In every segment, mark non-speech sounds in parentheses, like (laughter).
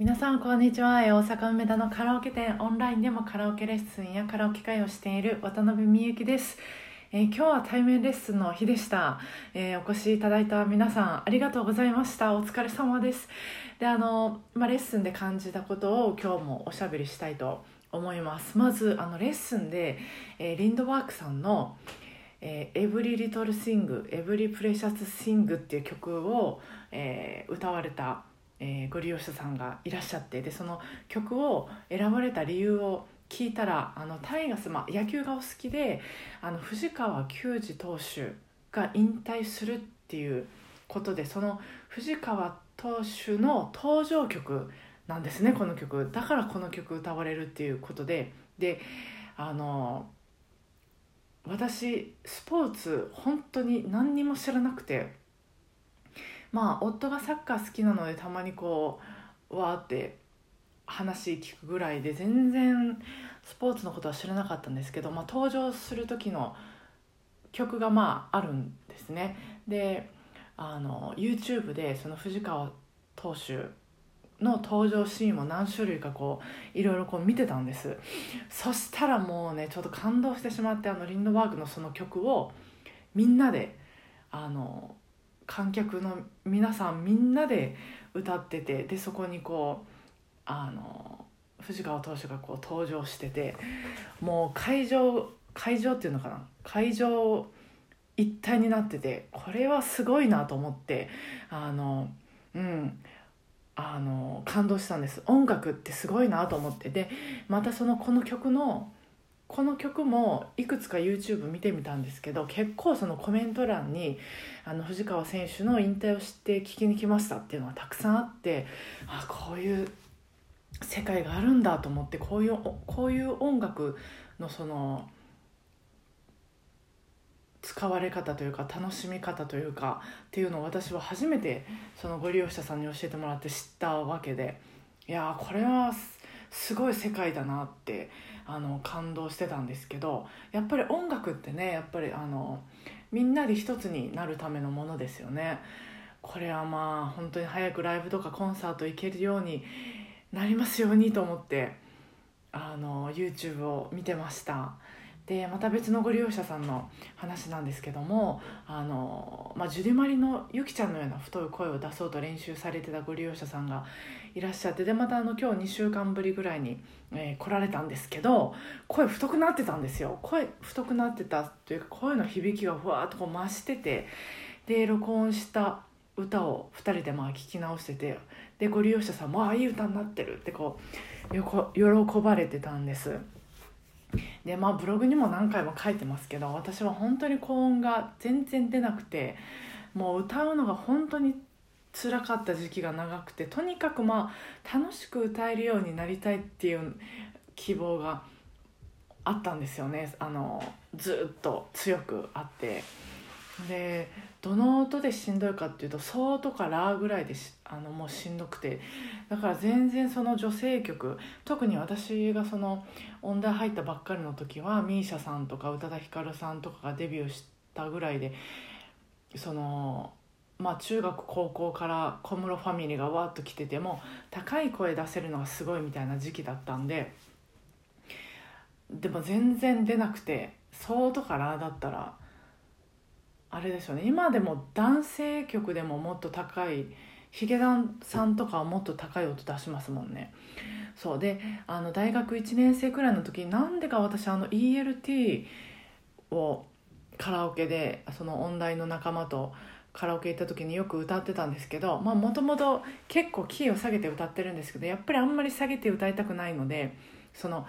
皆さんこんにちは。大阪梅田のカラオケ店オンラインでもカラオケレッスンやカラオケ会をしている渡辺美幸です、えー今日は対面レッスンの日でした、えーお越しいただいた皆さんありがとうございました。お疲れ様です。であの、まあ、レッスンで感じたことを今日もおしゃべりしたいと思います。まずあのレッスンで、えーリンドワークさんの「えー、Every Little Thing Every Precious Thing」っていう曲を、えー歌われた、えーご利用者さんがいらっしゃってでその曲を選ばれた理由を聞いたらあのタイガース、まあ、野球がお好きであの藤川球児投手が引退するっていうことでその藤川投手の登場曲なんですねこの曲だからこの曲歌われるっていうことで。であの私スポーツ本当に何にも知らなくてまあ夫がサッカー好きなのでたまにこうわーって話聞くぐらいで全然スポーツのことは知らなかったんですけど、まあ、登場する時の曲がまああるんですね。であの YouTube でその藤川投手の登場シーンも何種類かこういろいろこう見てたんです。そしたらもうねちょっと感動してしまってあのリンドバーグのその曲をみんなであの観客の皆さんみんなで歌っててでそこにこうあの藤川投手がこう登場しててもう会場会場っていうのかな？会場一体になっててこれはすごいなと思ってあのうんあの感動したんです。音楽ってすごいなと思って。でまたそのこの曲のこの曲もいくつか YouTube 見てみたんですけど結構そのコメント欄にあの藤川選手の引退を知って聞きに来ましたっていうのがたくさんあってあこういう世界があるんだと思ってこういうこういう音楽のその使われ方というか楽しみ方というかっていうのを私は初めてそのご利用者さんに教えてもらって知ったわけでいやーこれはすごい世界だなってあの感動してたんですけどやっぱり音楽ってねやっぱりあのみんなで一つになるためのものですよね。これはまあ本当に早くライブとかコンサート行けるようになりますようにと思ってあの YouTube を見てましたでまた別のご利用者さんの話なんですけどもあの、まあ、ジュディマリのゆきちゃんのような太い声を出そうと練習されてたご利用者さんがいらっしゃってでまたあの今日2週間ぶりぐらいに、えー来られたんですけど声太くなってたんですよ。声太くなってたというか声の響きがふわっとこう増しててで録音した歌を2人でまあ聞き直しててでご利用者さんも「ああいい歌になってる」ってこうよこ喜ばれてたんです。でまあブログにも何回も書いてますけど私は本当に高音が全然出なくてもう歌うのが本当に辛かった時期が長くてとにかくまあ楽しく歌えるようになりたいっていう希望があったんですよね。あのずっと強くあって。でどの音でしんどいかっていうと「ソ」とか「ラ」ぐらいであのもうしんどくて。だから全然その女性曲特に私がその音大入ったばっかりの時は misia さんとか宇多田ヒカルさんとかがデビューしたぐらいでそのまあ中学高校から小室ファミリーがわーっと来てても高い声出せるのがすごいみたいな時期だったんででも全然出なくて「ソ」とか「ラ」だったらあれですよね。今でも男性曲でももっと高いヒゲダンさんとかはもっと高い音出しますもんね。そう。であの大学1年生くらいの時なんでか私あの ELT をカラオケでその音大の仲間とカラオケ行った時によく歌ってたんですけどもともと結構キーを下げて歌ってるんですけどやっぱりあんまり下げて歌いたくないのでその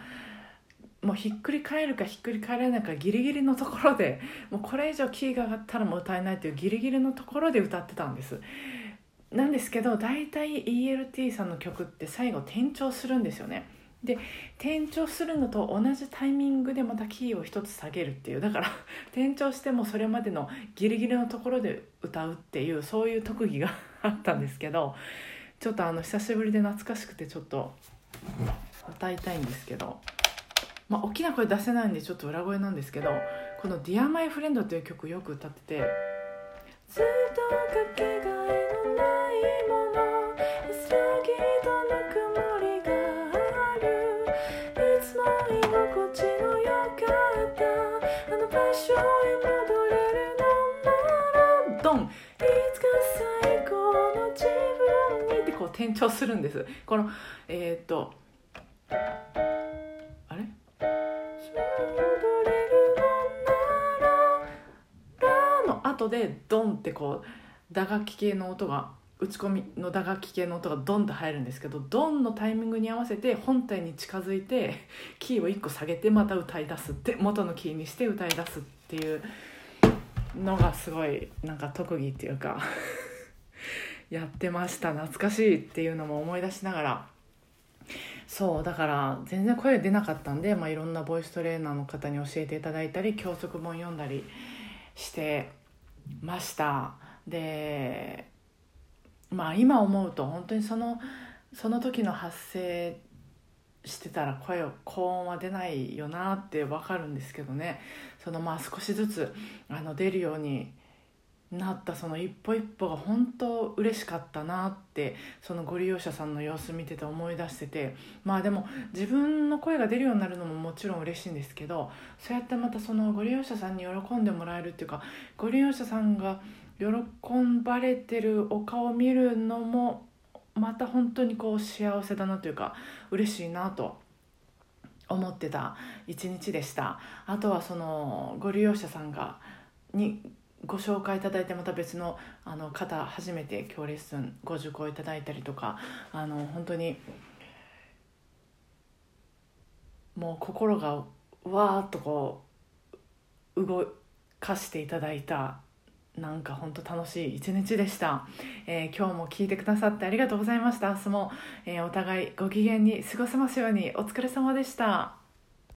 もうひっくり返るかひっくり返らないかギリギリのところで (laughs) もうこれ以上キーが上がったらもう歌えないというギリギリのところで歌ってたんです。なんですけど大体 ELT さんの曲って最後転調するんですよね。で転調するのと同じタイミングでまたキーを一つ下げるっていう。だから (laughs) 転調してもそれまでのギリギリのところで歌うっていうそういう特技が (laughs) あったんですけどちょっとあの久しぶりで懐かしくてちょっと歌いたいんですけど。まあ、大きな声出せないんでちょっと裏声なんですけどこの「DearMyFriend」っていう曲よく歌ってて「ずっとかけがえのないもの」「うさぎとぬくもりがある」「いつも居心地のよかった」「あの場所へ戻れるのなら」ドン。いつか最高の自分にってこう転調するんです。このえー、っとでドンってこう打楽器系の音が打ち込みの打楽器系の音がドンと入るんですけどドンのタイミングに合わせて本体に近づいてキーを1個下げてまた歌い出すって元のキーにして歌い出すっていうのがすごいなんか特技っていうか (laughs) やってました。懐かしいっていうのも思い出しながら。そうだから全然声出なかったんで、まあ、いろんなボイストレーナーの方に教えていただいたり教則本読んだりしてました。でまあ今思うと本当にそのその時の発声してたら声を高音は出ないよなって分かるんですけどね。そのまあ少しずつあの出るようになったその一歩一歩が本当嬉しかったなってそのご利用者さんの様子見てて思い出しててまあでも自分の声が出るようになるのももちろん嬉しいんですけどそうやってまたそのご利用者さんに喜んでもらえるっていうかご利用者さんが喜ばれてるお顔を見るのもまた本当にこう幸せだなというか嬉しいなと思ってた一日でした。あとはそのご利用者さんがにご紹介いただいてまた別のあの方初めて今日レッスンご受講いただいたりとかあの本当にもう心がわーっとこう動かしていただいたなんか本当楽しい一日でした、えー、今日も聞いてくださってありがとうございました。明日も、えー、お互いご機嫌に過ごせますようにお疲れ様でした。